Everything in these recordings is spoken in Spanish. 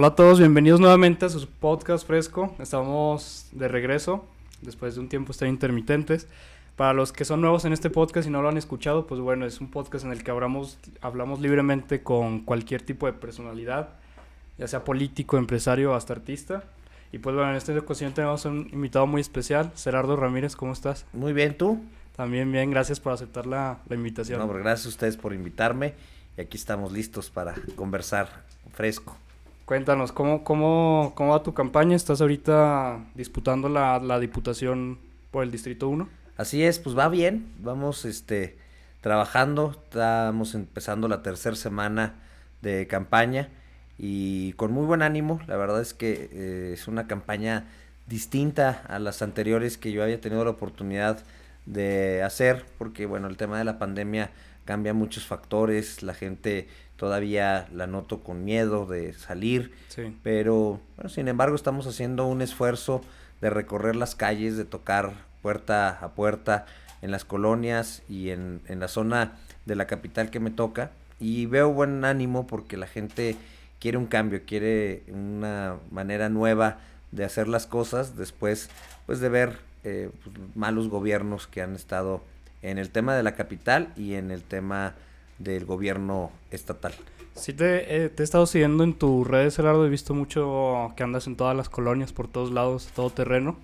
Hola a todos, bienvenidos nuevamente a su podcast fresco. Estamos de regreso después de un tiempo estar intermitentes. Para los que son nuevos en este podcast y no lo han escuchado, pues bueno, es un podcast en el que hablamos, hablamos libremente con cualquier tipo de personalidad, ya sea político, empresario hasta artista. Y pues bueno, en esta ocasión tenemos un invitado muy especial, Gerardo Ramírez, ¿cómo estás? Muy bien, ¿tú? También bien, gracias por aceptar la, la invitación. No, gracias a ustedes por invitarme y aquí estamos listos para conversar fresco. Cuéntanos, ¿cómo, cómo, cómo va tu campaña? ¿Estás ahorita disputando la, la diputación por el Distrito 1? Así es, pues va bien, vamos este, trabajando, estamos empezando la tercera semana de campaña y con muy buen ánimo, la verdad es que eh, es una campaña distinta a las anteriores que yo había tenido la oportunidad de hacer, porque bueno, el tema de la pandemia cambia muchos factores, la gente todavía la noto con miedo de salir, pero bueno, sin embargo estamos haciendo un esfuerzo de recorrer las calles, de tocar puerta a puerta en las colonias y en, en la zona de la capital que me toca y veo buen ánimo porque la gente quiere un cambio, quiere una manera nueva de hacer las cosas después pues de ver eh, pues, malos gobiernos que han estado en el tema de la capital y en el tema del gobierno estatal. Sí, te, eh, te, he estado siguiendo en tus redes, Gerardo. He visto mucho que andas en todas las colonias, por todos lados, todo terreno.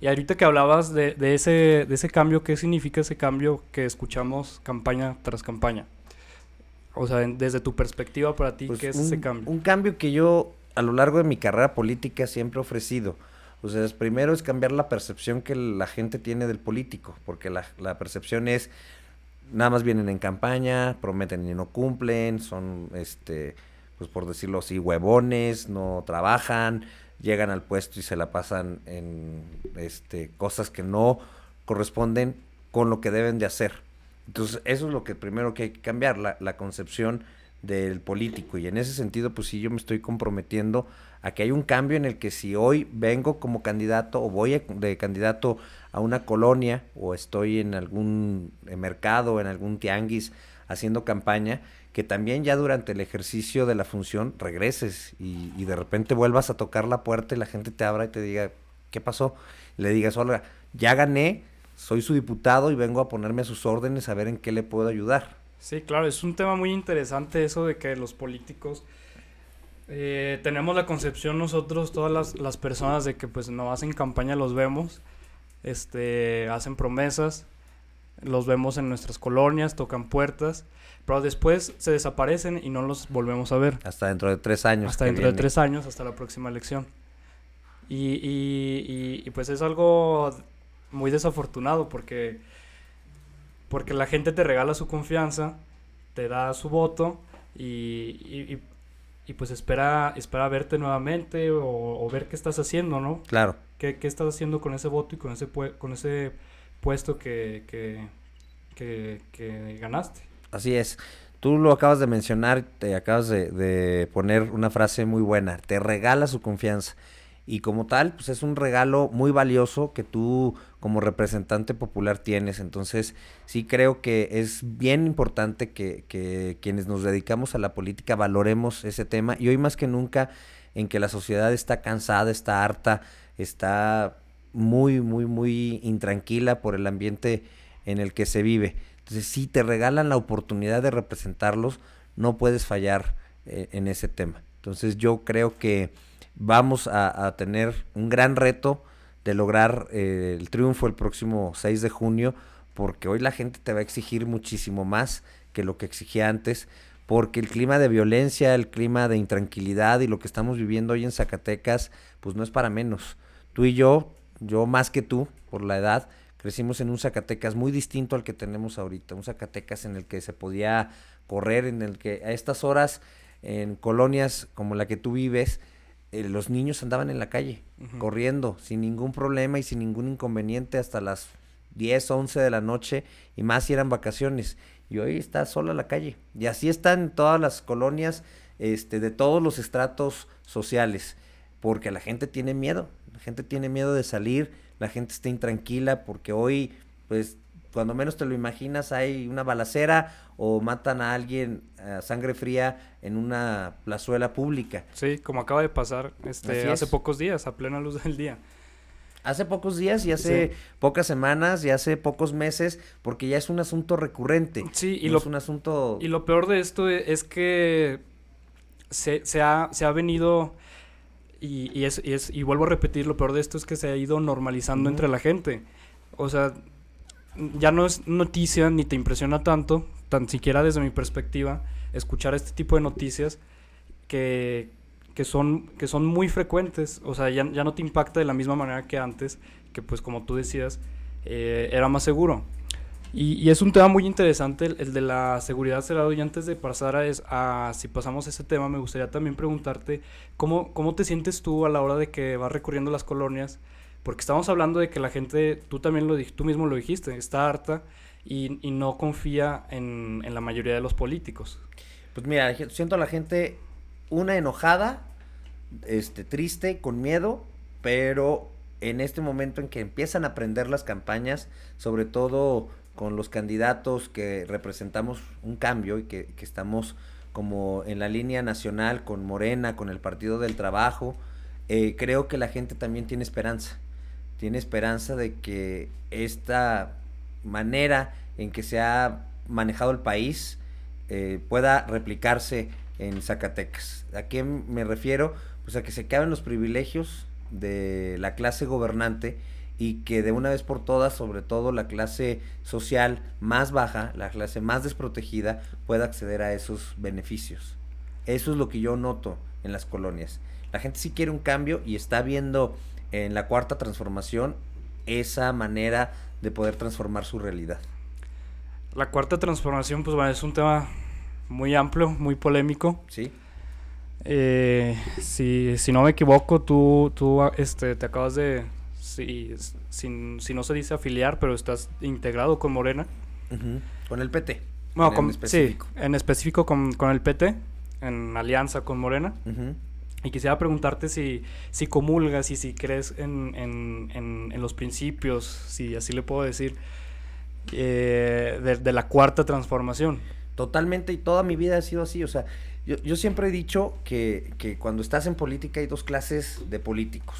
Y ahorita que hablabas de, de, ese, de ese cambio, ¿qué significa ese cambio que escuchamos campaña tras campaña? O sea, desde tu perspectiva para ti, pues ¿qué es ese cambio? Un cambio que yo a lo largo de mi carrera política siempre he ofrecido. O sea, primero es cambiar la percepción que la gente tiene del político, porque la, la percepción es nada más vienen en campaña, prometen y no cumplen, son, este, pues por decirlo así, huevones, no trabajan, llegan al puesto y se la pasan en este, cosas que no corresponden con lo que deben de hacer. Entonces, eso es lo que primero que hay que cambiar, la, la concepción del político. Y en ese sentido, pues sí, yo me estoy comprometiendo a que hay un cambio en el que si hoy vengo como candidato o voy de candidato a una colonia o estoy en algún mercado, en algún tianguis haciendo campaña, que también ya durante el ejercicio de la función regreses y, de repente vuelvas a tocar la puerta y la gente te abra y te diga, ¿qué pasó? le digas, hola, ya gané, soy su diputado y vengo a ponerme a sus órdenes a ver en qué le puedo ayudar. Sí, claro, es un tema muy interesante eso de que los políticos eh, tenemos la concepción nosotros, todas las, las, personas, de que pues no hacen campaña, los vemos, este, hacen promesas, los vemos en nuestras colonias, tocan puertas, pero después se desaparecen y no los volvemos a ver. Hasta dentro de tres años. Hasta dentro de tres años, hasta la próxima elección. Y, y, y, y, pues es algo muy desafortunado porque, porque la gente te regala su confianza, te da su voto y, y pues espera, espera verte nuevamente o, ver qué estás haciendo, ¿no? Claro. ¿Qué, ¿Qué, estás haciendo con ese voto y con ese, con ese puesto que, que, que, que, ganaste? Así es. Tú lo acabas de mencionar, te acabas de, de poner una frase muy buena, te regala su confianza y como tal, pues es un regalo muy valioso que tú como representante popular tienes. Entonces, sí creo que es bien importante que, que, quienes nos dedicamos a la política valoremos ese tema y hoy más que nunca en que la sociedad está cansada, está harta, está muy, muy, muy intranquila por el ambiente en el que se vive. Entonces, si te regalan la oportunidad de representarlos, no puedes fallar eh, en ese tema. Entonces, yo creo que vamos a, tener un gran reto de lograr eh, el triunfo el próximo 6 de junio, porque hoy la gente te va a exigir muchísimo más que lo que exigía antes, porque el clima de violencia, el clima de intranquilidad y lo que estamos viviendo hoy en Zacatecas, pues no es para menos. Tú y yo, yo más que tú, por la edad, crecimos en un Zacatecas muy distinto al que tenemos ahorita, un Zacatecas en el que se podía correr, en el que a estas horas, en colonias como la que tú vives, eh, los niños andaban en la calle, corriendo, sin ningún problema y sin ningún inconveniente hasta las 10, 11 de la noche, y más si eran vacaciones. Y hoy está sola la calle. Y así están todas las colonias este, de todos los estratos sociales, porque la gente tiene miedo, la gente tiene miedo de salir, la gente está intranquila, porque hoy, pues, cuando menos te lo imaginas hay una balacera o matan a alguien a sangre fría en una plazuela pública. Sí, como acaba de pasar este, hace pocos días, a plena luz del día. Hace pocos días y hace pocas semanas y hace pocos meses, porque ya es un asunto recurrente. Sí, y lo, es un asunto... Y lo peor de esto e, es que se, se, ha, se ha venido... Y, y, es, y, es, y vuelvo a repetir, lo peor de esto es que se ha ido normalizando entre la gente. O sea, ya no es noticia ni te impresiona tanto, tan siquiera desde mi perspectiva, escuchar este tipo de noticias que, que, son, que son muy frecuentes. O sea, ya, ya, no te impacta de la misma manera que antes, que pues como tú decías, eh, era más seguro. Y, es un tema muy interesante el, de la seguridad cerrado. Y antes de pasar a, a, si pasamos ese tema, me gustaría también preguntarte cómo, cómo te sientes tú a la hora de que vas recorriendo las colonias porque estamos hablando de que la gente, tú también lo tú mismo lo dijiste, está harta y, y no confía en, en, la mayoría de los políticos. Pues mira, siento a la gente una enojada, este, triste, con miedo, pero en este momento en que empiezan a prender las campañas, sobre todo con los candidatos que representamos un cambio y que, que estamos como en la línea nacional con Morena, con el Partido del Trabajo, eh, creo que la gente también tiene esperanza. Tiene esperanza de que esta manera en que se ha manejado el país eh, pueda replicarse en Zacatecas. ¿A qué me refiero? Pues a que se acaben los privilegios de la clase gobernante y que de una vez por todas, sobre todo la clase social más baja, la clase más desprotegida, pueda acceder a esos beneficios. Eso es lo que yo noto en las colonias. La gente sí quiere un cambio y está viendo en la cuarta transformación esa manera de poder transformar su realidad. La cuarta transformación, pues bueno, es un tema muy amplio, muy polémico. Sí. Eh, si, si, no me equivoco, tú, tú este, te acabas de, si, si, si, no se dice afiliar, pero estás integrado con Morena. Uh -huh. Con el PT. Bueno, en con, específico. sí, en específico con, con, el PT, en alianza con Morena. Uh -huh. Y quisiera preguntarte si, si comulgas y si crees en, en, en, en los principios, si así le puedo decir, eh, de, de, la cuarta transformación. Totalmente, y toda mi vida ha sido así. O sea, yo, yo siempre he dicho que, que, cuando estás en política hay dos clases de políticos.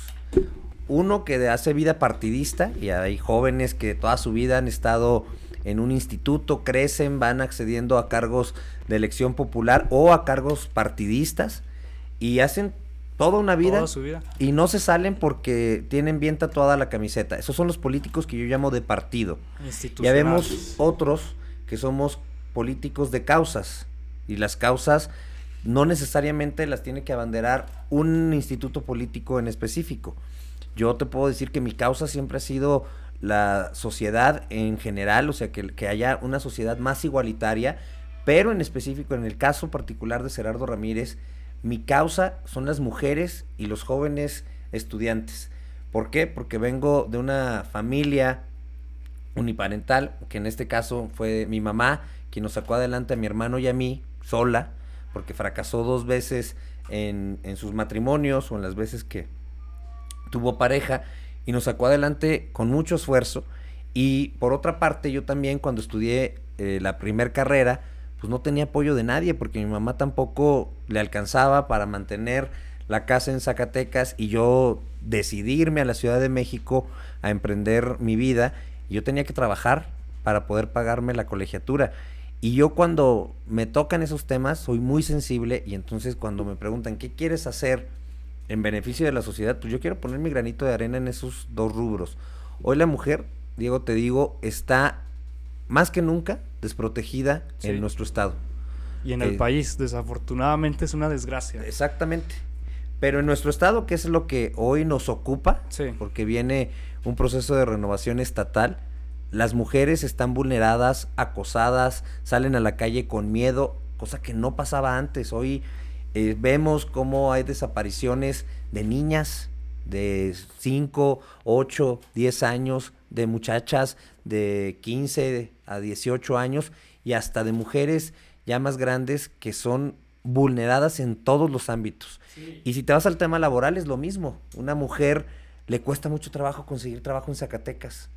Uno que hace vida partidista, y hay jóvenes que toda su vida han estado en un instituto, crecen, van accediendo a cargos de elección popular o a cargos partidistas y hacen toda una vida, toda su vida, y no se salen porque tienen bien tatuada la camiseta. Esos son los políticos que yo llamo de partido. Ya vemos otros que somos políticos de causas y las causas no necesariamente las tiene que abanderar un instituto político en específico. Yo te puedo decir que mi causa siempre ha sido la sociedad en general, o sea, que, que haya una sociedad más igualitaria, pero en específico, en el caso particular de Gerardo Ramírez, mi causa son las mujeres y los jóvenes estudiantes. ¿Por qué? Porque vengo de una familia uniparental, que en este caso fue mi mamá, quien nos sacó adelante a mi hermano y a mí, sola, porque fracasó dos veces en, en sus matrimonios o en las veces que tuvo pareja, y nos sacó adelante con mucho esfuerzo. Y por otra parte, yo también cuando estudié eh, la primer carrera, pues no tenía apoyo de nadie porque mi mamá tampoco le alcanzaba para mantener la casa en Zacatecas y yo decidí irme a la Ciudad de México a emprender mi vida. Yo tenía que trabajar para poder pagarme la colegiatura. Y yo cuando me tocan esos temas soy muy sensible y entonces cuando me preguntan qué quieres hacer en beneficio de la sociedad, pues yo quiero poner mi granito de arena en esos dos rubros. Hoy la mujer, Diego, te digo, está más que nunca desprotegida sí. en nuestro estado. Y en el eh, país, desafortunadamente, es una desgracia. Exactamente. Pero en nuestro estado, que es lo que hoy nos ocupa, sí. porque viene un proceso de renovación estatal, las mujeres están vulneradas, acosadas, salen a la calle con miedo, cosa que no pasaba antes. Hoy eh, vemos cómo hay desapariciones de niñas de 5, 8, 10 años, de muchachas de 15 a 18 años y hasta de mujeres ya más grandes que son vulneradas en todos los ámbitos. Sí. Y si te vas al tema laboral es lo mismo. Una mujer le cuesta mucho trabajo conseguir trabajo en Zacatecas.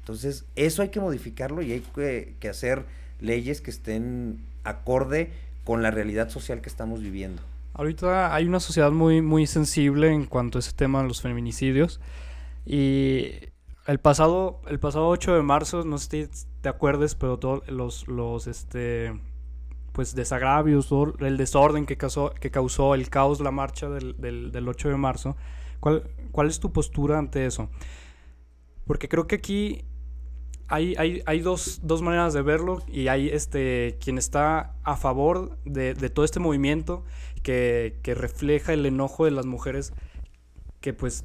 Entonces, eso hay que modificarlo y hay que, que hacer leyes que estén acorde con la realidad social que estamos viviendo. Ahorita hay una sociedad muy, muy sensible en cuanto a ese tema de los feminicidios. Y el pasado, el pasado 8 de marzo, no sé si te acuerdes, pero todos los, los este, pues desagravios, todo el desorden que causó, que causó el caos, la marcha del, del, del 8 de marzo. ¿Cuál, ¿Cuál es tu postura ante eso? Porque creo que aquí hay, hay, hay dos, dos, maneras de verlo y hay este, quien está a favor de, de todo este movimiento que, que, refleja el enojo de las mujeres que pues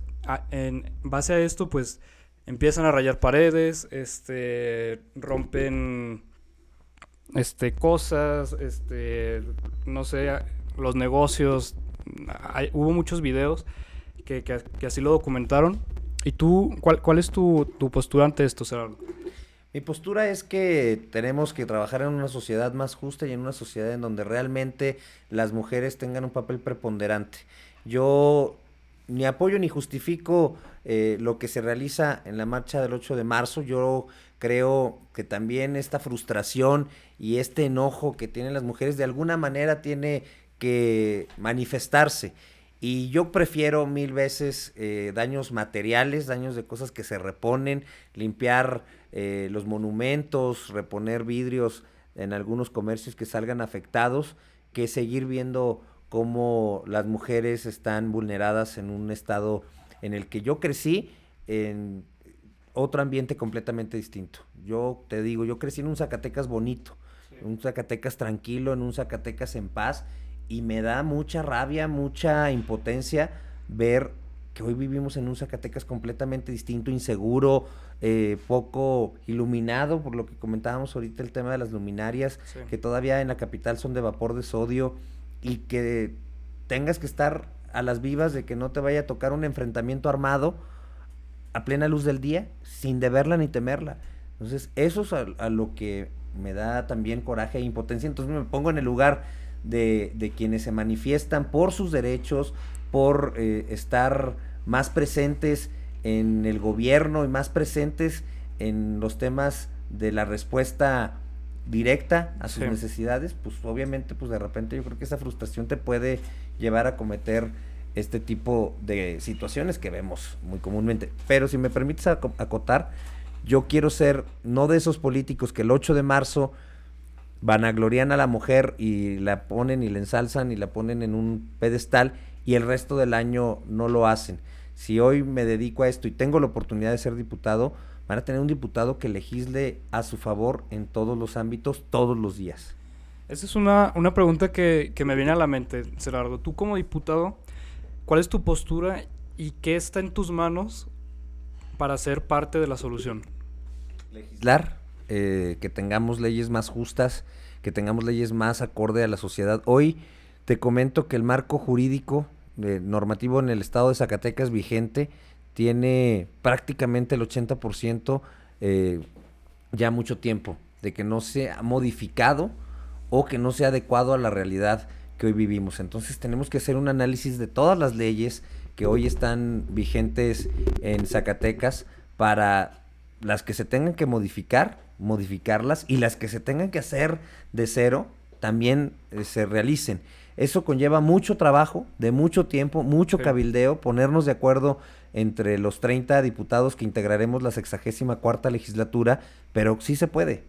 en base a esto pues empiezan a rayar paredes, este, rompen este, cosas, este, no sé, los negocios. Hay, hubo muchos videos que, que, así lo documentaron. ¿Y tú, cuál, cuál es tu, tu postura ante esto, Gerardo? Mi postura es que tenemos que trabajar en una sociedad más justa y en una sociedad en donde realmente las mujeres tengan un papel preponderante. Yo ni apoyo ni justifico eh, lo que se realiza en la marcha del 8 de marzo. Yo creo que también esta frustración y este enojo que tienen las mujeres de alguna manera tiene que manifestarse. Y yo prefiero mil veces eh, daños materiales, daños de cosas que se reponen, limpiar eh, los monumentos, reponer vidrios en algunos comercios que salgan afectados, que seguir viendo cómo las mujeres están vulneradas en un estado en el que yo crecí en otro ambiente completamente distinto. Yo te digo, yo crecí en un Zacatecas bonito, en un Zacatecas tranquilo, en un Zacatecas en paz, y me da mucha rabia, mucha impotencia ver que hoy vivimos en un Zacatecas completamente distinto, inseguro, eh, poco iluminado, por lo que comentábamos ahorita el tema de las luminarias, sí. que todavía en la capital son de vapor de sodio, y que tengas que estar a las vivas de que no te vaya a tocar un enfrentamiento armado a plena luz del día, sin deberla ni temerla. Entonces, eso es a, a lo que me da también coraje e impotencia. Entonces me pongo en el lugar de, de quienes se manifiestan por sus derechos, por eh, estar más presentes en el gobierno y más presentes en los temas de la respuesta directa a sus sí. necesidades, pues obviamente pues de repente yo creo que esa frustración te puede llevar a cometer este tipo de situaciones que vemos muy comúnmente. Pero si me permites acotar, yo quiero ser no de esos políticos que el 8 de marzo vanaglorian a la mujer y la ponen y la ensalzan y la ponen en un pedestal y el resto del año no lo hacen. Si hoy me dedico a esto y tengo la oportunidad de ser diputado, van a tener un diputado que legisle a su favor en todos los ámbitos, todos los días. Esa es una, una pregunta que, que, me viene a la mente, Gerardo. Tú como diputado, ¿cuál es tu postura y qué está en tus manos para ser parte de la solución? Legislar, eh, que tengamos leyes más justas, que tengamos leyes más acorde a la sociedad. Hoy te comento que el marco jurídico eh, normativo en el estado de Zacatecas vigente tiene prácticamente el 80% eh, ya mucho tiempo de que no se ha modificado o que no sea adecuado a la realidad que hoy vivimos. Entonces tenemos que hacer un análisis de todas las leyes que hoy están vigentes en Zacatecas para las que se tengan que modificar, modificarlas y las que se tengan que hacer de cero también eh, se realicen. Eso conlleva mucho trabajo, de mucho tiempo, mucho sí. cabildeo, ponernos de acuerdo entre los 30 diputados que integraremos la sexagésima cuarta legislatura, pero sí se puede,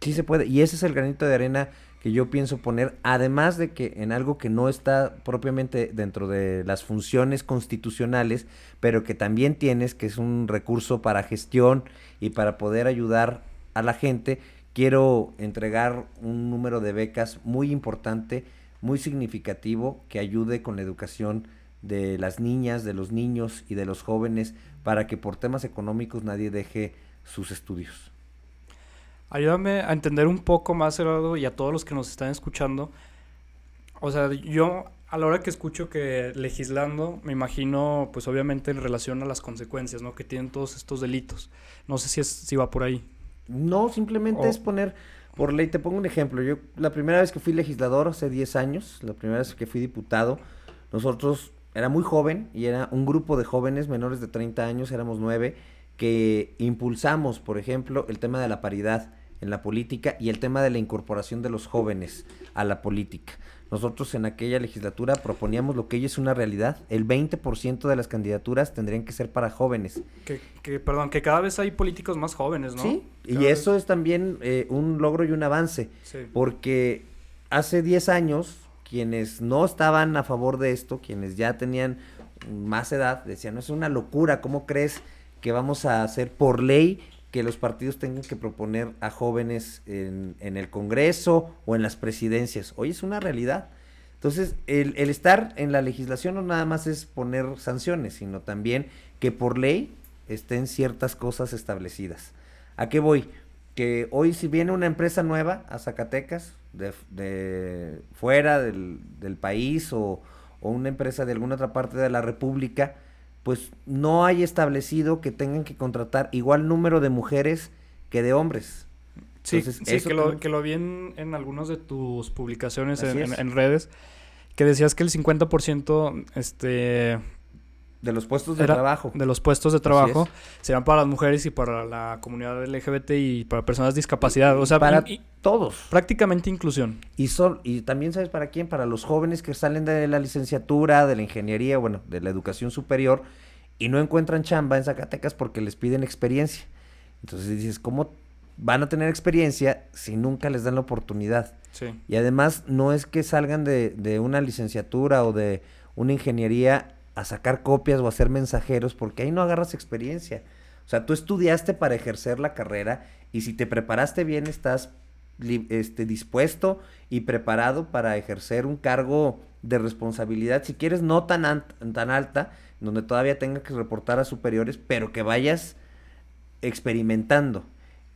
sí se puede. Y ese es el granito de arena que yo pienso poner, además de que en algo que no está propiamente dentro de las funciones constitucionales, pero que también tienes, que es un recurso para gestión y para poder ayudar a la gente, quiero entregar un número de becas muy importante, muy significativo, que ayude con la educación de las niñas, de los niños y de los jóvenes para que por temas económicos nadie deje sus estudios. Ayúdame a entender un poco más, Gerardo, y a todos los que nos están escuchando. O sea, yo a la hora que escucho que legislando, me imagino, pues obviamente en relación a las consecuencias, ¿no? Que tienen todos estos delitos. No sé si, es, si va por ahí. No, simplemente es poner por ley. Te pongo un ejemplo. Yo, la primera vez que fui legislador, hace 10 años, la primera vez que fui diputado, nosotros era muy joven y era un grupo de jóvenes menores de 30 años, éramos nueve, que impulsamos, por ejemplo, el tema de la paridad en la política y el tema de la incorporación de los jóvenes a la política. Nosotros en aquella legislatura proponíamos lo que hoy es una realidad. El 20% de las candidaturas tendrían que ser para jóvenes. Que, perdón, que cada vez hay políticos más jóvenes, ¿no? Sí, y eso es también eh, un logro y un avance. Porque hace 10 años, quienes no estaban a favor de esto, quienes ya tenían más edad, decían, no es una locura, ¿cómo crees que vamos a hacer por ley que los partidos tengan que proponer a jóvenes en, el Congreso o en las presidencias. Hoy es una realidad. Entonces, el, el, estar en la legislación no nada más es poner sanciones, sino también que por ley estén ciertas cosas establecidas. ¿A qué voy? Que hoy si viene una empresa nueva a Zacatecas, de, de fuera del, país o una empresa de alguna otra parte de la República, pues no hay establecido que tengan que contratar igual número de mujeres que de hombres. Sí, sí que, lo, que lo vi en, en algunas de tus publicaciones en, redes, que decías que el 50% este, de los puestos de trabajo. De los puestos de trabajo serán para las mujeres y para la comunidad LGBT y para personas de discapacidad. O sea, para todos. Prácticamente inclusión. Y, son, y también, ¿sabes para quién? Para los jóvenes que salen de la licenciatura, de la ingeniería, bueno, de la educación superior y no encuentran chamba en Zacatecas porque les piden experiencia. Entonces dices, ¿cómo van a tener experiencia si nunca les dan la oportunidad? Sí. Y además no es que salgan de, de una licenciatura o de una ingeniería a sacar copias o a ser mensajeros, porque ahí no agarras experiencia. O sea, tú estudiaste para ejercer la carrera y si te preparaste bien estás este, dispuesto y preparado para ejercer un cargo de responsabilidad, si quieres no tan, tan alta, donde todavía tengas que reportar a superiores, pero que vayas experimentando.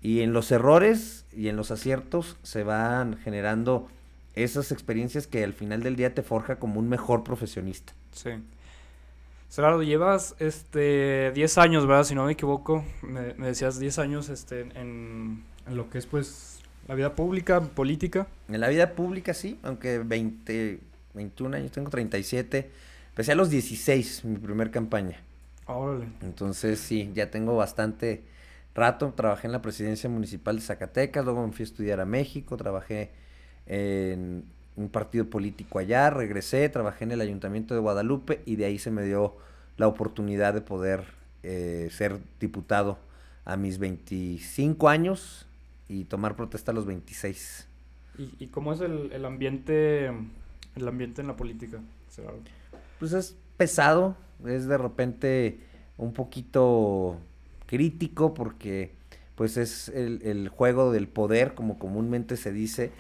Y en los errores y en los aciertos se van generando esas experiencias que al final del día te forja como un mejor profesionista. Sí. Gerardo, llevas este 10 años, ¿verdad? Si no me equivoco, me, decías 10 años este, en, lo que es pues la vida pública, política. En la vida pública sí, aunque 20, 21 años, tengo 37. Empecé a los 16, mi primer campaña. Órale. Entonces sí, ya tengo bastante rato. Trabajé en la presidencia municipal de Zacatecas, luego me fui a estudiar a México, trabajé en un partido político allá, regresé, trabajé en el ayuntamiento de Guadalupe y de ahí se me dio la oportunidad de poder eh, ser diputado a mis 25 años y tomar protesta a los 26. ¿Y, cómo es el, ambiente el ambiente en la política? Pues es pesado, es de repente un poquito crítico porque pues es el, el juego del poder, como comúnmente se dice,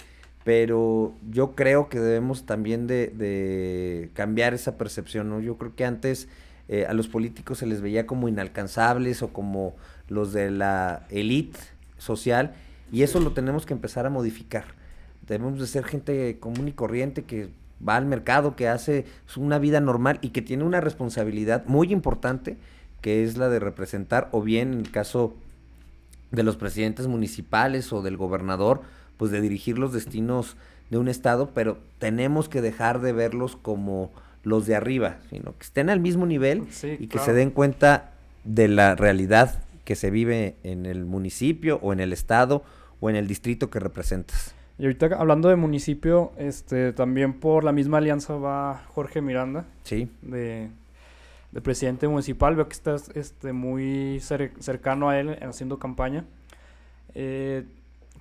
pero yo creo que debemos también de, cambiar esa percepción, ¿no? Yo creo que antes eh, a los políticos se les veía como inalcanzables o como los de la élite social y eso lo tenemos que empezar a modificar. Debemos de ser gente común y corriente que va al mercado, que hace una vida normal y que tiene una responsabilidad muy importante que es la de representar o bien en el caso de los presidentes municipales o del gobernador, pues de dirigir los destinos de un estado, pero tenemos que dejar de verlos como los de arriba, sino que estén al mismo nivel y que se den cuenta de la realidad que se vive en el municipio o en el estado o en el distrito que representas. Y ahorita hablando de municipio, este también por la misma alianza va Jorge Miranda. Sí. De, de presidente municipal. Veo que estás este, muy cercano a él haciendo campaña. Eh,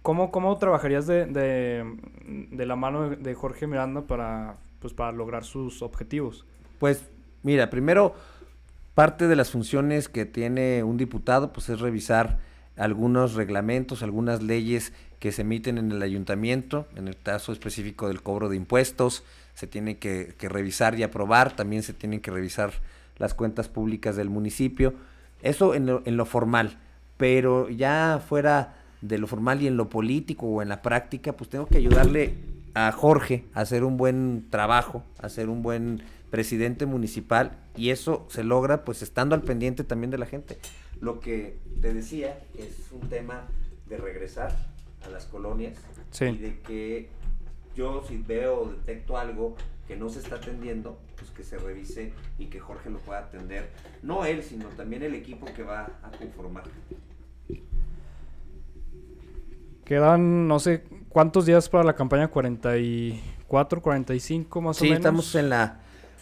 ¿Cómo, cómo trabajarías de, de, la mano de Jorge Miranda para, pues, para lograr sus objetivos? Pues mira, primero parte de las funciones que tiene un diputado pues es revisar algunos reglamentos, algunas leyes que se emiten en el ayuntamiento, en el caso específico del cobro de impuestos, se tiene que, que revisar y aprobar, también se tienen que revisar las cuentas públicas del municipio, eso en lo, en lo formal, pero ya fuera de lo formal y en lo político o en la práctica, pues tengo que ayudarle a Jorge a hacer un buen trabajo, a hacer un buen presidente municipal y eso se logra pues estando al pendiente también de la gente. Lo que te decía es un tema de regresar a las colonias y de que yo si veo o detecto algo que no se está atendiendo, pues que se revise y que Jorge lo pueda atender. No él, sino también el equipo que va a conformar. Quedan, no sé, ¿cuántos días para la campaña? ¿44, 45 más o menos? Sí, estamos en la,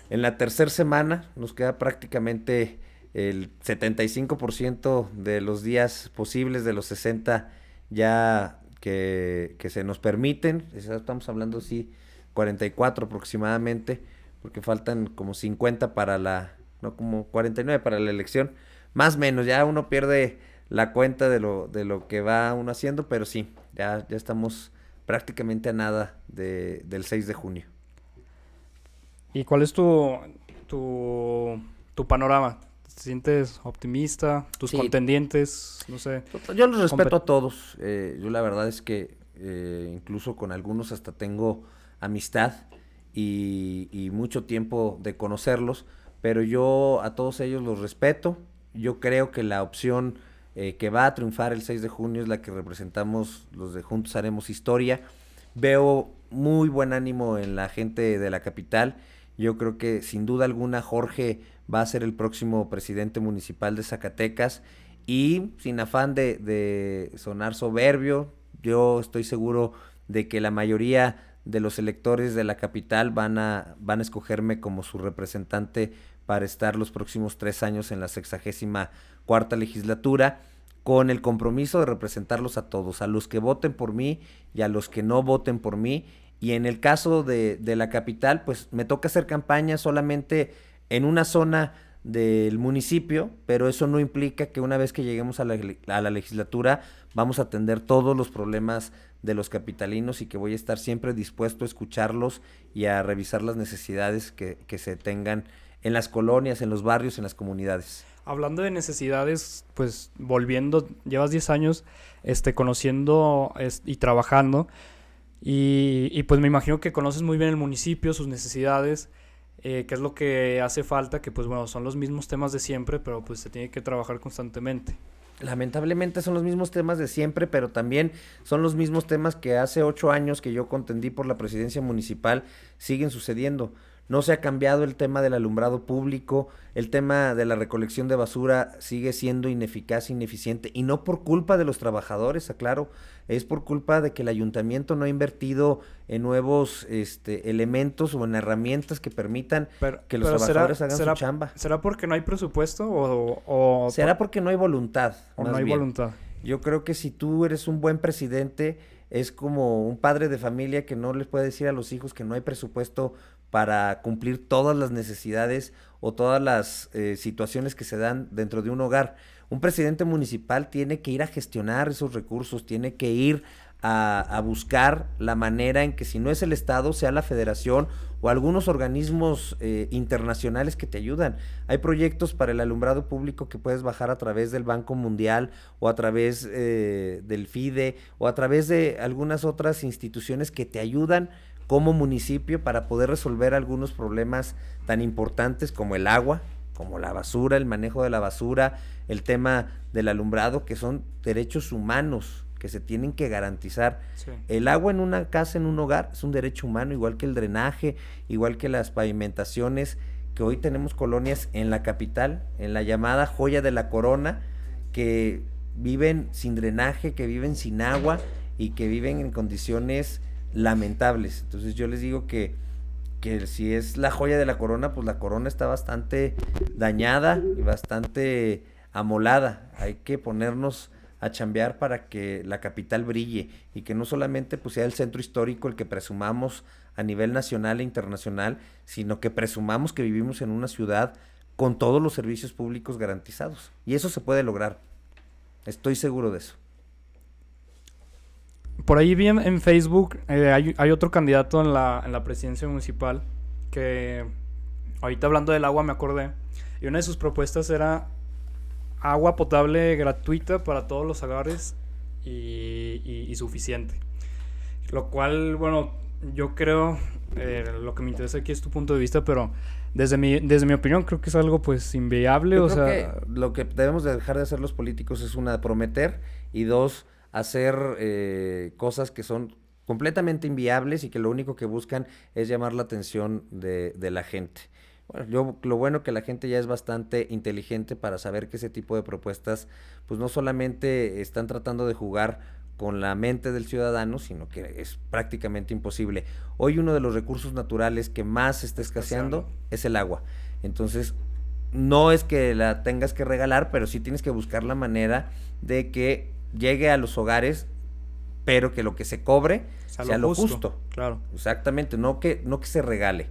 en la tercera semana. Nos queda prácticamente el 75% de los días posibles de los 60 ya que, que se nos permiten. Estamos hablando, sí, 44 aproximadamente, porque faltan como 50 para la, no, como 49 para la elección. Más o menos, ya uno pierde la cuenta de lo, de lo que va uno haciendo, pero sí, ya, ya estamos prácticamente a nada de, del 6 de junio. ¿Y cuál es tu, tu, tu panorama? ¿Te sientes optimista? ¿Tus contendientes? No sé. Yo los respeto a todos. Eh, yo la verdad es que eh, incluso con algunos hasta tengo amistad y, mucho tiempo de conocerlos, pero yo a todos ellos los respeto. Yo creo que la opción eh, que va a triunfar el 6 de junio es la que representamos los de Juntos Haremos Historia. Veo muy buen ánimo en la gente de la capital. Yo creo que sin duda alguna Jorge va a ser el próximo presidente municipal de Zacatecas y sin afán de, de sonar soberbio, yo estoy seguro de que la mayoría de los electores de la capital van a, van a escogerme como su representante para estar los próximos tres años en la sexagésima cuarta legislatura con el compromiso de representarlos a todos, a los que voten por mí y a los que no voten por mí. Y en el caso de, de la capital, pues me toca hacer campaña solamente en una zona del municipio, pero eso no implica que una vez que lleguemos a la, a la legislatura vamos a atender todos los problemas de los capitalinos y que voy a estar siempre dispuesto a escucharlos y a revisar las necesidades que, se tengan en las colonias, en los barrios, en las comunidades. Hablando de necesidades, pues volviendo, llevas 10 años este, conociendo y trabajando y, pues me imagino que conoces muy bien el municipio, sus necesidades, eh, qué es lo que hace falta, que pues bueno, son los mismos temas de siempre, pero pues se tiene que trabajar constantemente. Lamentablemente son los mismos temas de siempre, pero también son los mismos temas que hace ocho años que yo contendí por la presidencia municipal siguen sucediendo. No se ha cambiado el tema del alumbrado público, el tema de la recolección de basura sigue siendo ineficaz, ineficiente, y no por culpa de los trabajadores, aclaro, es por culpa de que el ayuntamiento no ha invertido en nuevos este, elementos o en herramientas que permitan que los trabajadores hagan su chamba. ¿Será porque no hay presupuesto o...? será porque no hay voluntad. O no hay voluntad. Yo creo que si tú eres un buen presidente, es como un padre de familia que no les puede decir a los hijos que no hay presupuesto para cumplir todas las necesidades o todas las eh, situaciones que se dan dentro de un hogar. Un presidente municipal tiene que ir a gestionar esos recursos, tiene que ir a, buscar la manera en que si no es el Estado, sea la federación o algunos organismos eh, internacionales que te ayudan. Hay proyectos para el alumbrado público que puedes bajar a través del Banco Mundial o a través eh, del FIDE o a través de algunas otras instituciones que te ayudan como municipio para poder resolver algunos problemas tan importantes como el agua, como la basura, el manejo de la basura, el tema del alumbrado, que son derechos humanos que se tienen que garantizar. El agua en una casa, en un hogar, es un derecho humano, igual que el drenaje, igual que las pavimentaciones, que hoy tenemos colonias en la capital, en la llamada joya de la corona, que viven sin drenaje, que viven sin agua y que viven en condiciones lamentables. Entonces yo les digo que, que si es la joya de la corona, pues la corona está bastante dañada y bastante amolada. Hay que ponernos a chambear para que la capital brille y que no solamente pues, sea el centro histórico el que presumamos a nivel nacional e internacional, sino que presumamos que vivimos en una ciudad con todos los servicios públicos garantizados. Y eso se puede lograr. Estoy seguro de eso. Por ahí vi en, Facebook, eh, hay, otro candidato en la, en la presidencia municipal que ahorita hablando del agua me acordé. Y una de sus propuestas era agua potable gratuita para todos los hogares y, suficiente. Lo cual, bueno, yo creo, eh, lo que me interesa aquí es tu punto de vista, pero desde mi, desde mi opinión creo que es algo pues inviable. o sea, lo que debemos de dejar de hacer los políticos es una, prometer y dos, hacer eh, cosas que son completamente inviables y que lo único que buscan es llamar la atención de, de la gente. Bueno, yo, lo bueno que la gente ya es bastante inteligente para saber que ese tipo de propuestas, pues no solamente están tratando de jugar con la mente del ciudadano, sino que es prácticamente imposible. Hoy uno de los recursos naturales que más está escaseando es el agua. Entonces, no es que la tengas que regalar, pero sí tienes que buscar la manera de que llegue a los hogares, pero que lo que se cobre sea, lo, justo, Claro. Exactamente, no que, no que se regale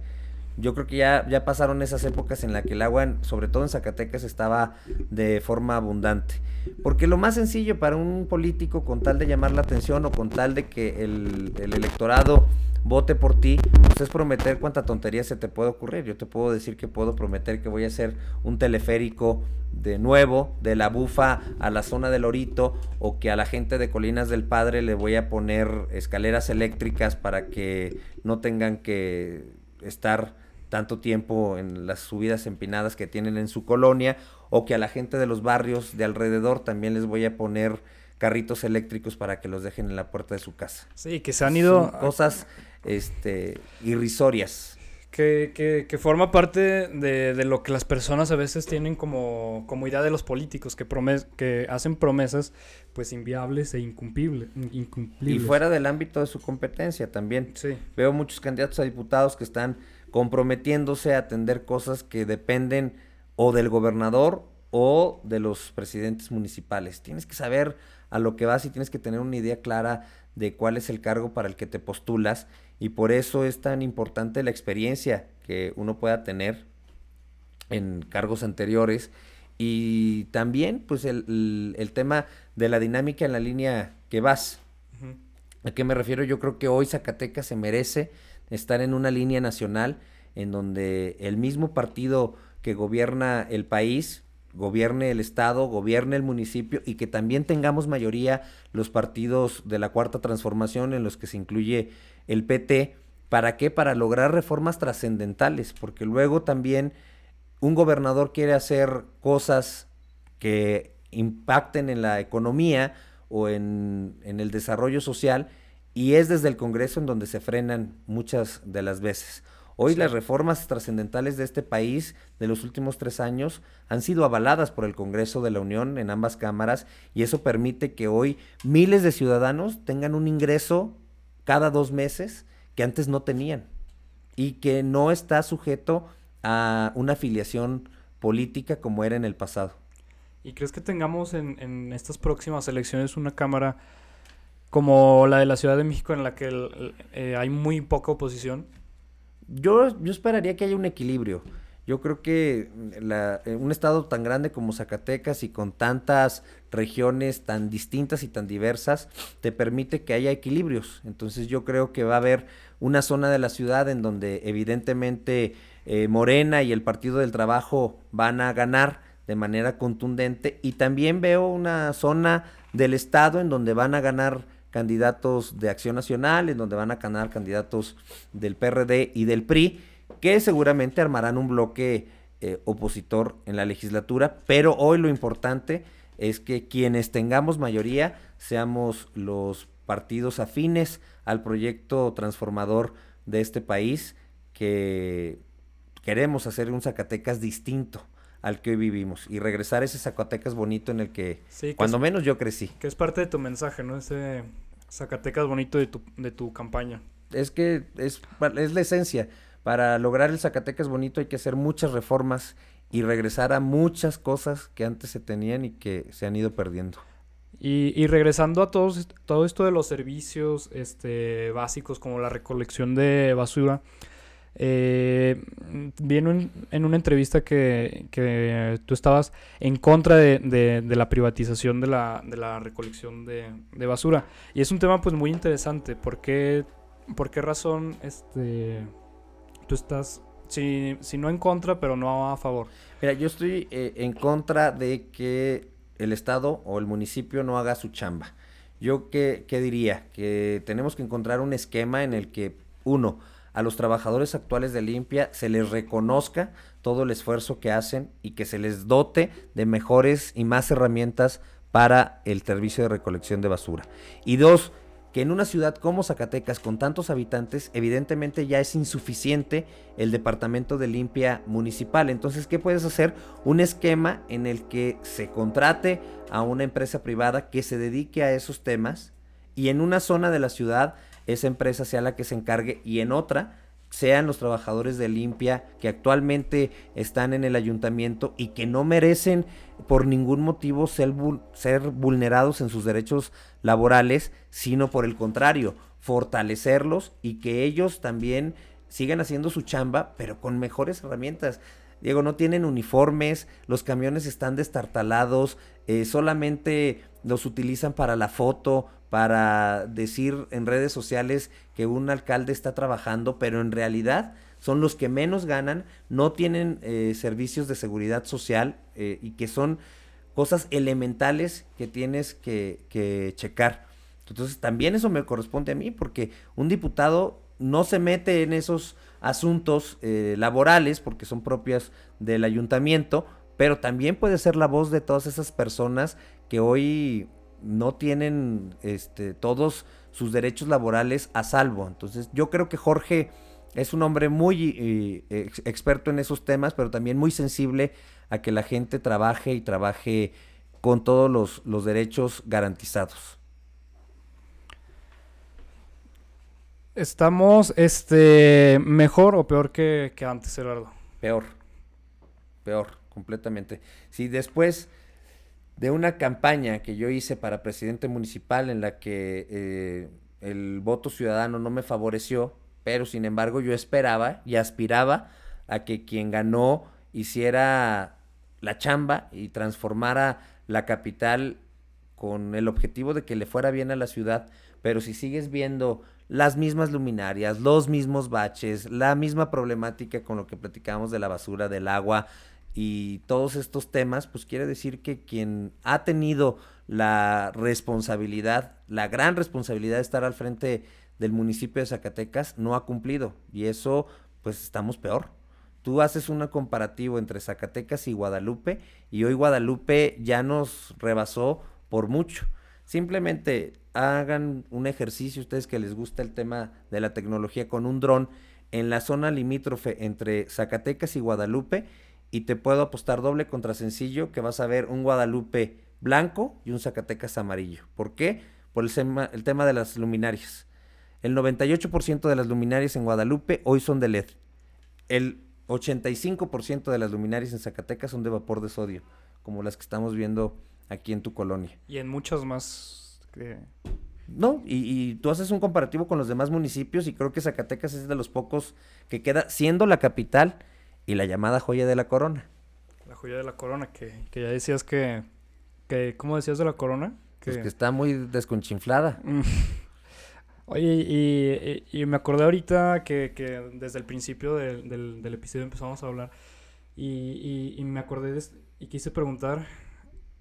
yo creo que ya, ya pasaron esas épocas en las que el agua, sobre todo en Zacatecas, estaba de forma abundante. Porque lo más sencillo para un político, con tal de llamar la atención o con tal de que el, electorado vote por ti, pues es prometer cuánta tontería se te puede ocurrir. Yo te puedo decir que puedo prometer que voy a hacer un teleférico de nuevo, de la bufa a la zona del Orito, o que a la gente de Colinas del Padre le voy a poner escaleras eléctricas para que no tengan que estar tanto tiempo en las subidas empinadas que tienen en su colonia o que a la gente de los barrios de alrededor también les voy a poner carritos eléctricos para que los dejen en la puerta de su casa. Sí, que se han ido... cosas este, irrisorias. Que, que, que, forma parte de, de, lo que las personas a veces tienen como, como idea de los políticos, que, promes, que hacen promesas pues inviables e incumplibles, incumplibles. Y fuera del ámbito de su competencia también. Sí. Veo muchos candidatos a diputados que están comprometiéndose a atender cosas que dependen o del gobernador o de los presidentes municipales. Tienes que saber a lo que vas y tienes que tener una idea clara de cuál es el cargo para el que te postulas y por eso es tan importante la experiencia que uno pueda tener en cargos anteriores y también pues el, el, tema de la dinámica en la línea que vas. ¿A qué me refiero? Yo creo que hoy Zacatecas se merece estar en una línea nacional en donde el mismo partido que gobierna el país, gobierne el estado, gobierne el municipio y que también tengamos mayoría los partidos de la cuarta transformación en los que se incluye el PT. ¿Para qué? Para lograr reformas trascendentales, porque luego también un gobernador quiere hacer cosas que impacten en la economía o en, en el desarrollo social y es desde el Congreso en donde se frenan muchas de las veces. Hoy las reformas trascendentales de este país de los últimos tres años han sido avaladas por el Congreso de la Unión en ambas cámaras y eso permite que hoy miles de ciudadanos tengan un ingreso cada dos meses que antes no tenían y que no está sujeto a una afiliación política como era en el pasado. ¿Y crees que tengamos en, en estas próximas elecciones una Cámara como la de la Ciudad de México en la que eh, hay muy poca oposición? Yo, yo esperaría que haya un equilibrio. Yo creo que la, eh, un estado tan grande como Zacatecas y con tantas regiones tan distintas y tan diversas te permite que haya equilibrios. Entonces yo creo que va a haber una zona de la ciudad en donde evidentemente eh, Morena y el Partido del Trabajo van a ganar de manera contundente y también veo una zona del estado en donde van a ganar candidatos de Acción Nacional, en donde van a ganar candidatos del PRD y del PRI, que seguramente armarán un bloque eh, opositor en la legislatura, pero hoy lo importante es que quienes tengamos mayoría seamos los partidos afines al proyecto transformador de este país, que queremos hacer un Zacatecas distinto al que hoy vivimos y regresar a ese Zacatecas bonito en el que, cuando menos yo crecí. Que es parte de tu mensaje, ¿no? Ese Zacatecas bonito de tu, de tu campaña. Es que es, es la esencia. Para lograr el Zacatecas bonito hay que hacer muchas reformas y regresar a muchas cosas que antes se tenían y que se han ido perdiendo. Y, y regresando a todos, todo esto de los servicios este, básicos como la recolección de basura, eh, vi en, una entrevista que, que, tú estabas en contra de, de, la privatización de la, de la recolección de, de, basura. Y es un tema pues muy interesante. ¿Por qué, por qué razón este, tú estás, si, si, no en contra, pero no a favor? Mira, yo estoy eh, en contra de que el Estado o el municipio no haga su chamba. Yo qué, qué diría? Que tenemos que encontrar un esquema en el que, uno, a los trabajadores actuales de Limpia se les reconozca todo el esfuerzo que hacen y que se les dote de mejores y más herramientas para el servicio de recolección de basura. Y dos, que en una ciudad como Zacatecas, con tantos habitantes, evidentemente ya es insuficiente el departamento de limpia municipal. Entonces, ¿qué puedes hacer? Un esquema en el que se contrate a una empresa privada que se dedique a esos temas y en una zona de la ciudad esa empresa sea la que se encargue y en otra sean los trabajadores de limpia que actualmente están en el ayuntamiento y que no merecen por ningún motivo ser, vulnerados en sus derechos laborales, sino por el contrario, fortalecerlos y que ellos también sigan haciendo su chamba, pero con mejores herramientas. Diego, no tienen uniformes, los camiones están destartalados, eh, solamente los utilizan para la foto, para decir en redes sociales que un alcalde está trabajando, pero en realidad son los que menos ganan, no tienen eh, servicios de seguridad social eh, y que son cosas elementales que tienes que, checar. Entonces también eso me corresponde a mí porque un diputado no se mete en esos asuntos eh, laborales porque son propias del ayuntamiento, pero también puede ser la voz de todas esas personas que hoy no tienen este, todos sus derechos laborales a salvo. Entonces yo creo que Jorge es un hombre muy eh, experto en esos temas, pero también muy sensible a que la gente trabaje y trabaje con todos los, los derechos garantizados. ¿Estamos este, mejor o peor que, que antes, Eduardo? Peor, peor, completamente. Si después de una campaña que yo hice para presidente municipal en la que eh, el voto ciudadano no me favoreció, pero sin embargo yo esperaba y aspiraba a que quien ganó hiciera la chamba y transformara la capital con el objetivo de que le fuera bien a la ciudad, pero si sigues viendo las mismas luminarias, los mismos baches, la misma problemática con lo que platicamos de la basura, del agua, y todos estos temas, pues quiere decir que quien ha tenido la responsabilidad, la gran responsabilidad de estar al frente del municipio de Zacatecas, no ha cumplido. Y eso, pues estamos peor. Tú haces un comparativo entre Zacatecas y Guadalupe y hoy Guadalupe ya nos rebasó por mucho. Simplemente hagan un ejercicio, ustedes que les gusta el tema de la tecnología, con un dron en la zona limítrofe entre Zacatecas y Guadalupe y te puedo apostar doble contra sencillo que vas a ver un Guadalupe blanco y un Zacatecas amarillo. ¿Por qué? Por el, el tema de las luminarias. El 98% de las luminarias en Guadalupe hoy son de LED. El 85% de las luminarias en Zacatecas son de vapor de sodio, como las que estamos viendo aquí en tu colonia. Y en muchos más que... No, y, y, tú haces un comparativo con los demás municipios y creo que Zacatecas es de los pocos que queda, siendo la capital, y la llamada joya de la corona. La joya de la corona, que, que ya decías que, que, ¿Cómo decías de la corona? Que, pues que está muy desconchinflada. Mm. Oye, y, y, me acordé ahorita que, que desde el principio del, del, episodio empezamos a hablar y, y me acordé de, y quise preguntar,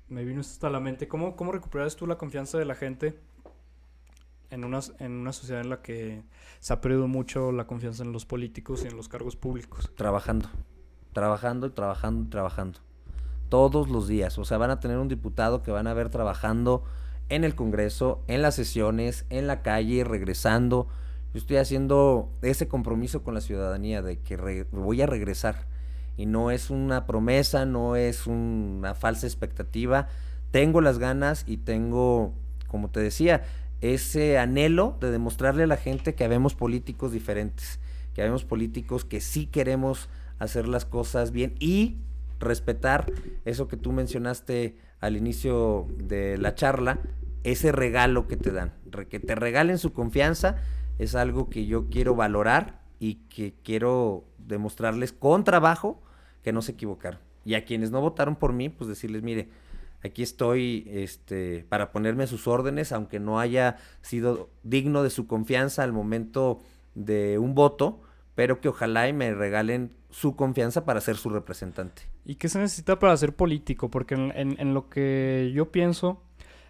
me vino esto a la mente, ¿cómo, ¿cómo recuperas tú la confianza de la gente en una, en una sociedad en la que se ha perdido mucho la confianza en los políticos y en los cargos públicos. Trabajando, trabajando trabajando trabajando. Todos los días. O sea, van a tener un diputado que van a ver trabajando en el Congreso, en las sesiones, en la calle, regresando. Yo estoy haciendo ese compromiso con la ciudadanía de que voy a regresar. Y no es una promesa, no es una falsa expectativa. Tengo las ganas y tengo, como te decía, ese anhelo de demostrarle a la gente que habemos políticos diferentes, que habemos políticos que sí queremos hacer las cosas bien y respetar eso que tú mencionaste al inicio de la charla, ese regalo que te dan, que te regalen su confianza es algo que yo quiero valorar y que quiero demostrarles con trabajo que no se equivocaron. Y a quienes no votaron por mí, pues decirles, mire, Aquí estoy este, para ponerme a sus órdenes, aunque no haya sido digno de su confianza al momento de un voto, pero que ojalá y me regalen su confianza para ser su representante. ¿Y qué se necesita para ser político? Porque en, lo que yo pienso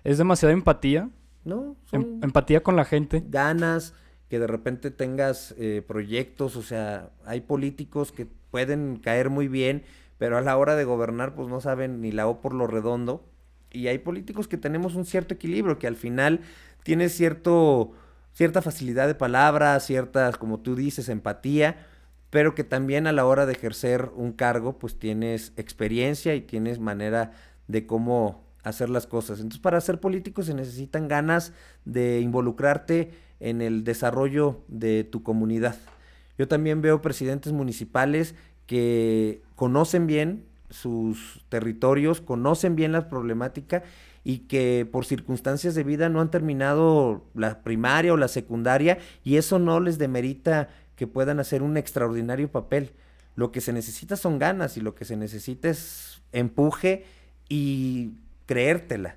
es demasiada empatía. No, em, empatía con la gente. Ganas, que de repente tengas eh, proyectos, o sea, hay políticos que pueden caer muy bien, pero a la hora de gobernar pues no saben ni la O por lo redondo. Y hay políticos que tenemos un cierto equilibrio, que al final tienes cierto, cierta facilidad de palabras, ciertas, como tú dices, empatía, pero que también a la hora de ejercer un cargo, pues tienes experiencia y tienes manera de cómo hacer las cosas. Entonces, para ser político se necesitan ganas de involucrarte en el desarrollo de tu comunidad. Yo también veo presidentes municipales que conocen bien sus territorios, conocen bien la problemática y que por circunstancias de vida no han terminado la primaria o la secundaria y eso no les demerita que puedan hacer un extraordinario papel. Lo que se necesita son ganas y lo que se necesita es empuje y creértela.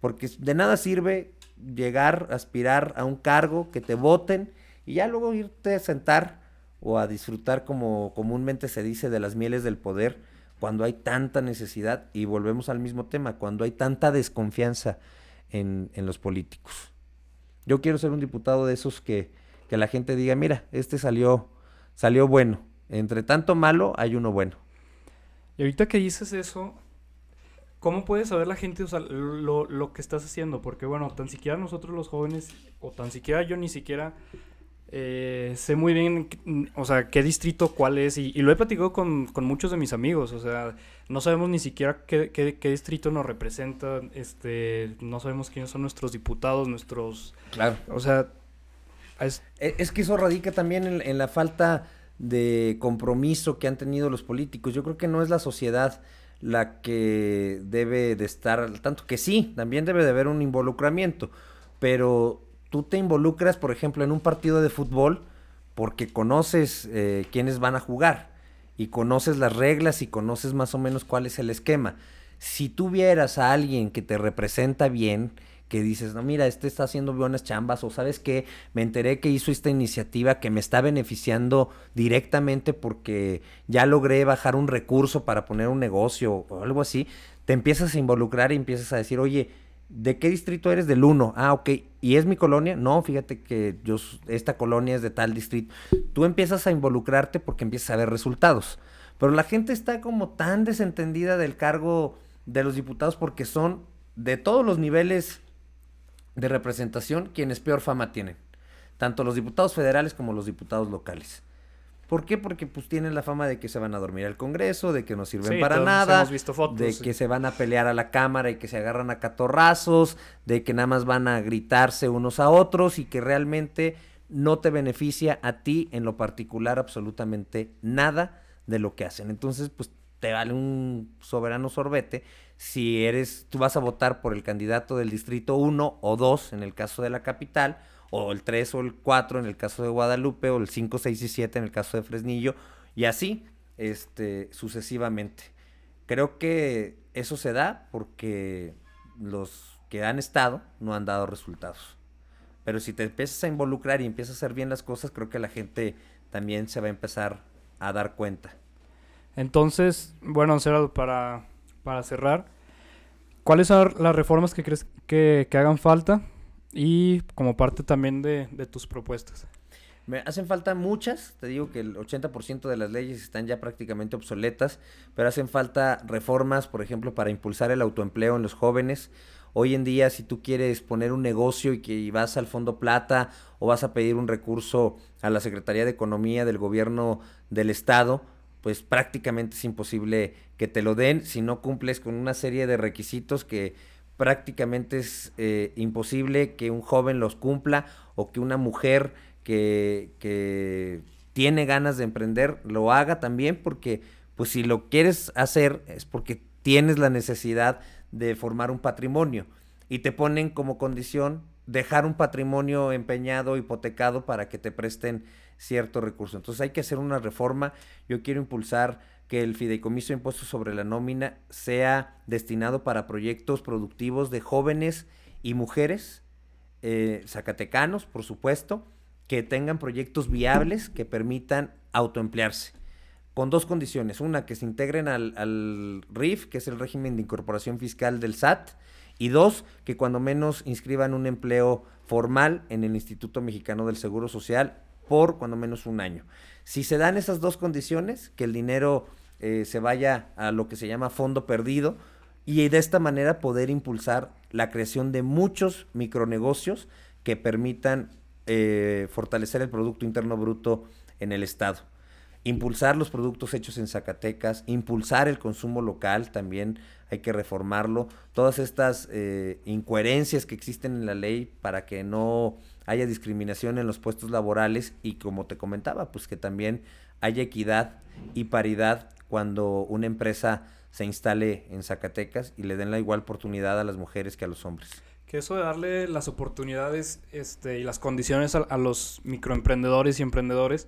Porque de nada sirve llegar, aspirar a un cargo, que te voten y ya luego irte a sentar o a disfrutar como comúnmente se dice de las mieles del poder cuando hay tanta necesidad y volvemos al mismo tema, cuando hay tanta desconfianza en, en los políticos. Yo quiero ser un diputado de esos que, que la gente diga, mira, este salió, salió bueno. Entre tanto malo hay uno bueno. Y ahorita que dices eso, ¿cómo puede saber la gente lo, lo, que estás haciendo? Porque bueno, tan siquiera nosotros los jóvenes, o tan siquiera yo ni siquiera eh, sé muy bien, o sea, qué distrito, cuál es, y, lo he platicado con, con, muchos de mis amigos, o sea, no sabemos ni siquiera qué, qué, distrito nos representa, este, no sabemos quiénes son nuestros diputados, nuestros... Claro. O sea, es, e, es que eso radica también en, la falta de compromiso que han tenido los políticos. Yo creo que no es la sociedad la que debe de estar, tanto que sí, también debe de haber un involucramiento, pero tú te involucras, por ejemplo, en un partido de fútbol porque conoces eh, quiénes van a jugar y conoces las reglas y conoces más o menos cuál es el esquema. Si tú vieras a alguien que te representa bien, que dices, no, mira, este está haciendo buenas chambas, o sabes que me enteré que hizo esta iniciativa que me está beneficiando directamente porque ya logré bajar un recurso para poner un negocio o algo así, te empiezas a involucrar y empiezas a decir, oye, ¿de qué distrito eres? Del 1. Ah, ok. ¿Y es mi colonia? No, fíjate que yo, esta colonia es de tal distrito. Tú empiezas a involucrarte porque empiezas a ver resultados. Pero la gente está como tan desentendida del cargo de los diputados porque son de todos los niveles de representación quienes peor fama tienen, tanto los diputados federales como los diputados locales. ¿Por qué? Porque pues tienen la fama de que se van a dormir al Congreso, de que no sirven para nada, de que se van a pelear a la Cámara y que se agarran a catorrazos, de que nada más van a gritarse unos a otros y que realmente no te beneficia a ti en lo particular absolutamente nada de lo que hacen. Entonces, pues te vale un soberano sorbete si eres, tú vas a votar por el candidato del distrito 1 o 2 en el caso de la capital, o el 3 o el 4 en el caso de Guadalupe, o el 5, 6 y 7 en el caso de Fresnillo, y así este, sucesivamente. Creo que eso se da porque los que han estado no han dado resultados. Pero si te empiezas a involucrar y empiezas a hacer bien las cosas, creo que la gente también se va a empezar a dar cuenta. Entonces, bueno, para para cerrar, ¿cuáles son las reformas que crees que, hagan falta y como parte también de, tus propuestas? Me hacen falta muchas, te digo que el 80% de las leyes están ya prácticamente obsoletas, pero hacen falta reformas, por ejemplo, para impulsar el autoempleo en los jóvenes. Hoy en día, si tú quieres poner un negocio y que vas al Fondo Plata o vas a pedir un recurso a la Secretaría de Economía del Gobierno del Estado, pues prácticamente es imposible que te lo den si no cumples con una serie de requisitos que prácticamente es eh, imposible que un joven los cumpla o que una mujer que, que tiene ganas de emprender lo haga también porque pues si lo quieres hacer es porque tienes la necesidad de formar un patrimonio y te ponen como condición dejar un patrimonio empeñado, hipotecado para que te presten cierto recurso. Entonces hay que hacer una reforma. Yo quiero impulsar que el fideicomiso de impuestos sobre la nómina sea destinado para proyectos productivos de jóvenes y mujeres, eh, zacatecanos, por supuesto, que tengan proyectos viables que permitan autoemplearse. Con dos condiciones. Una, que se integren al, al RIF, que es el régimen de incorporación fiscal del SAT, y dos, que cuando menos inscriban un empleo formal en el Instituto Mexicano del Seguro Social por cuando menos un año. Si se dan esas dos condiciones, que el dinero eh, se vaya a lo que se llama fondo perdido, y de esta manera poder impulsar la creación de muchos micronegocios que permitan eh, fortalecer el Producto Interno Bruto en el Estado. Impulsar los productos hechos en Zacatecas, impulsar el consumo local también hay que reformarlo. Todas estas eh, incoherencias que existen en la ley para que no haya discriminación en los puestos laborales y como te comentaba, pues que también haya equidad y paridad cuando una empresa se instale en Zacatecas y le den la igual oportunidad a las mujeres que a los hombres. Que eso de darle las oportunidades este, y las condiciones a, los microemprendedores y emprendedores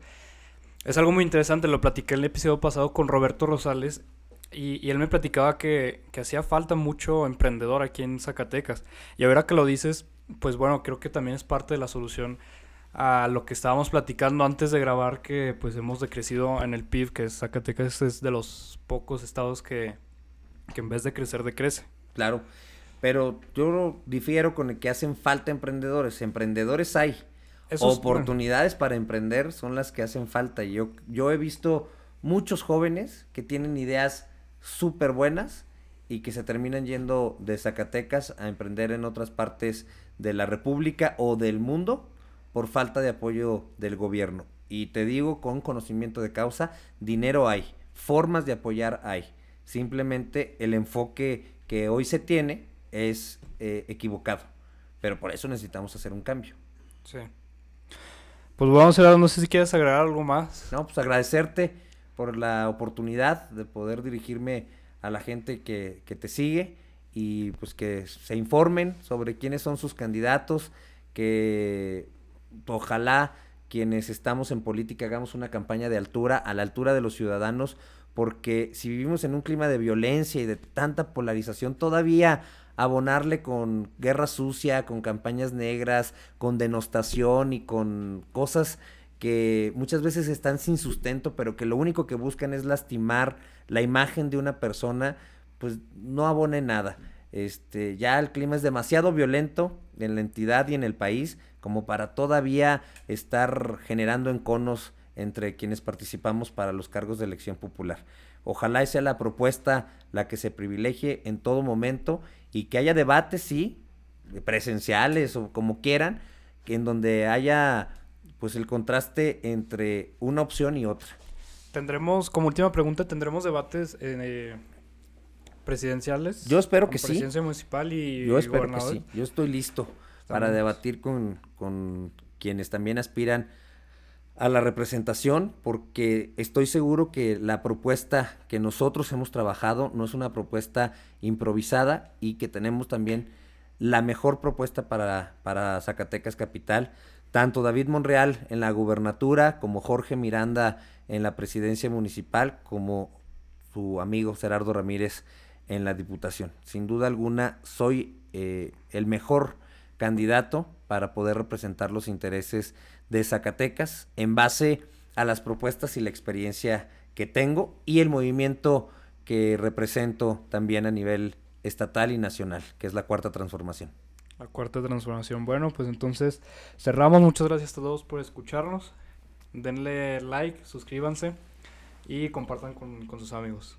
es algo muy interesante. Lo platiqué en el episodio pasado con Roberto Rosales y, él me platicaba que, que, hacía falta mucho emprendedor aquí en Zacatecas. Y ahora que lo dices, pues bueno, creo que también es parte de la solución a lo que estábamos platicando antes de grabar, que pues hemos decrecido en el PIB, que Zacatecas es de los pocos estados que, que en vez de crecer, decrece. Claro, pero yo difiero con el que hacen falta emprendedores. Emprendedores hay. Oportunidades para emprender son las que hacen falta. Yo, yo he visto muchos jóvenes que tienen ideas súper buenas y que se terminan yendo de Zacatecas a emprender en otras partes de la República o del mundo por falta de apoyo del gobierno. Y te digo con conocimiento de causa, dinero hay, formas de apoyar hay. Simplemente el enfoque que hoy se tiene es eh, equivocado. Pero por eso necesitamos hacer un cambio. Sí. Pues vamos a ver, no sé si quieres agregar algo más. No, pues agradecerte por la oportunidad de poder dirigirme a la gente que, que te sigue y pues que se informen sobre quiénes son sus candidatos, que ojalá quienes estamos en política hagamos una campaña de altura, a la altura de los ciudadanos, porque si vivimos en un clima de violencia y de tanta polarización, todavía abonarle con guerra sucia, con campañas negras, con denostación y con cosas que muchas veces están sin sustento, pero que lo único que buscan es lastimar la imagen de una persona, pues no abone nada. Este, ya el clima es demasiado violento en la entidad y en el país como para todavía estar generando enconos entre quienes participamos para los cargos de elección popular. Ojalá sea la propuesta la que se privilegie en todo momento y que haya debates, sí, presenciales o como quieran, que en donde haya pues el contraste entre una opción y otra. Tendremos, como última pregunta, ¿tendremos debates eh, presidenciales? Yo espero que sí. Presidencia municipal y Yo espero que sí. Yo estoy listo para debatir con, con quienes también aspiran a la representación, porque estoy seguro que la propuesta que nosotros hemos trabajado no es una propuesta improvisada y que tenemos también la mejor propuesta para, para Zacatecas Capital. Tanto David Monreal en la gubernatura, como Jorge Miranda en la presidencia municipal, como su amigo Gerardo Ramírez en la diputación. Sin duda alguna, soy eh, el mejor candidato para poder representar los intereses de Zacatecas en base a las propuestas y la experiencia que tengo y el movimiento que represento también a nivel estatal y nacional, que es la cuarta transformación. La cuarta transformación. Bueno, pues entonces cerramos. Muchas gracias a todos por escucharnos. Denle like, suscríbanse y compartan con, con sus amigos.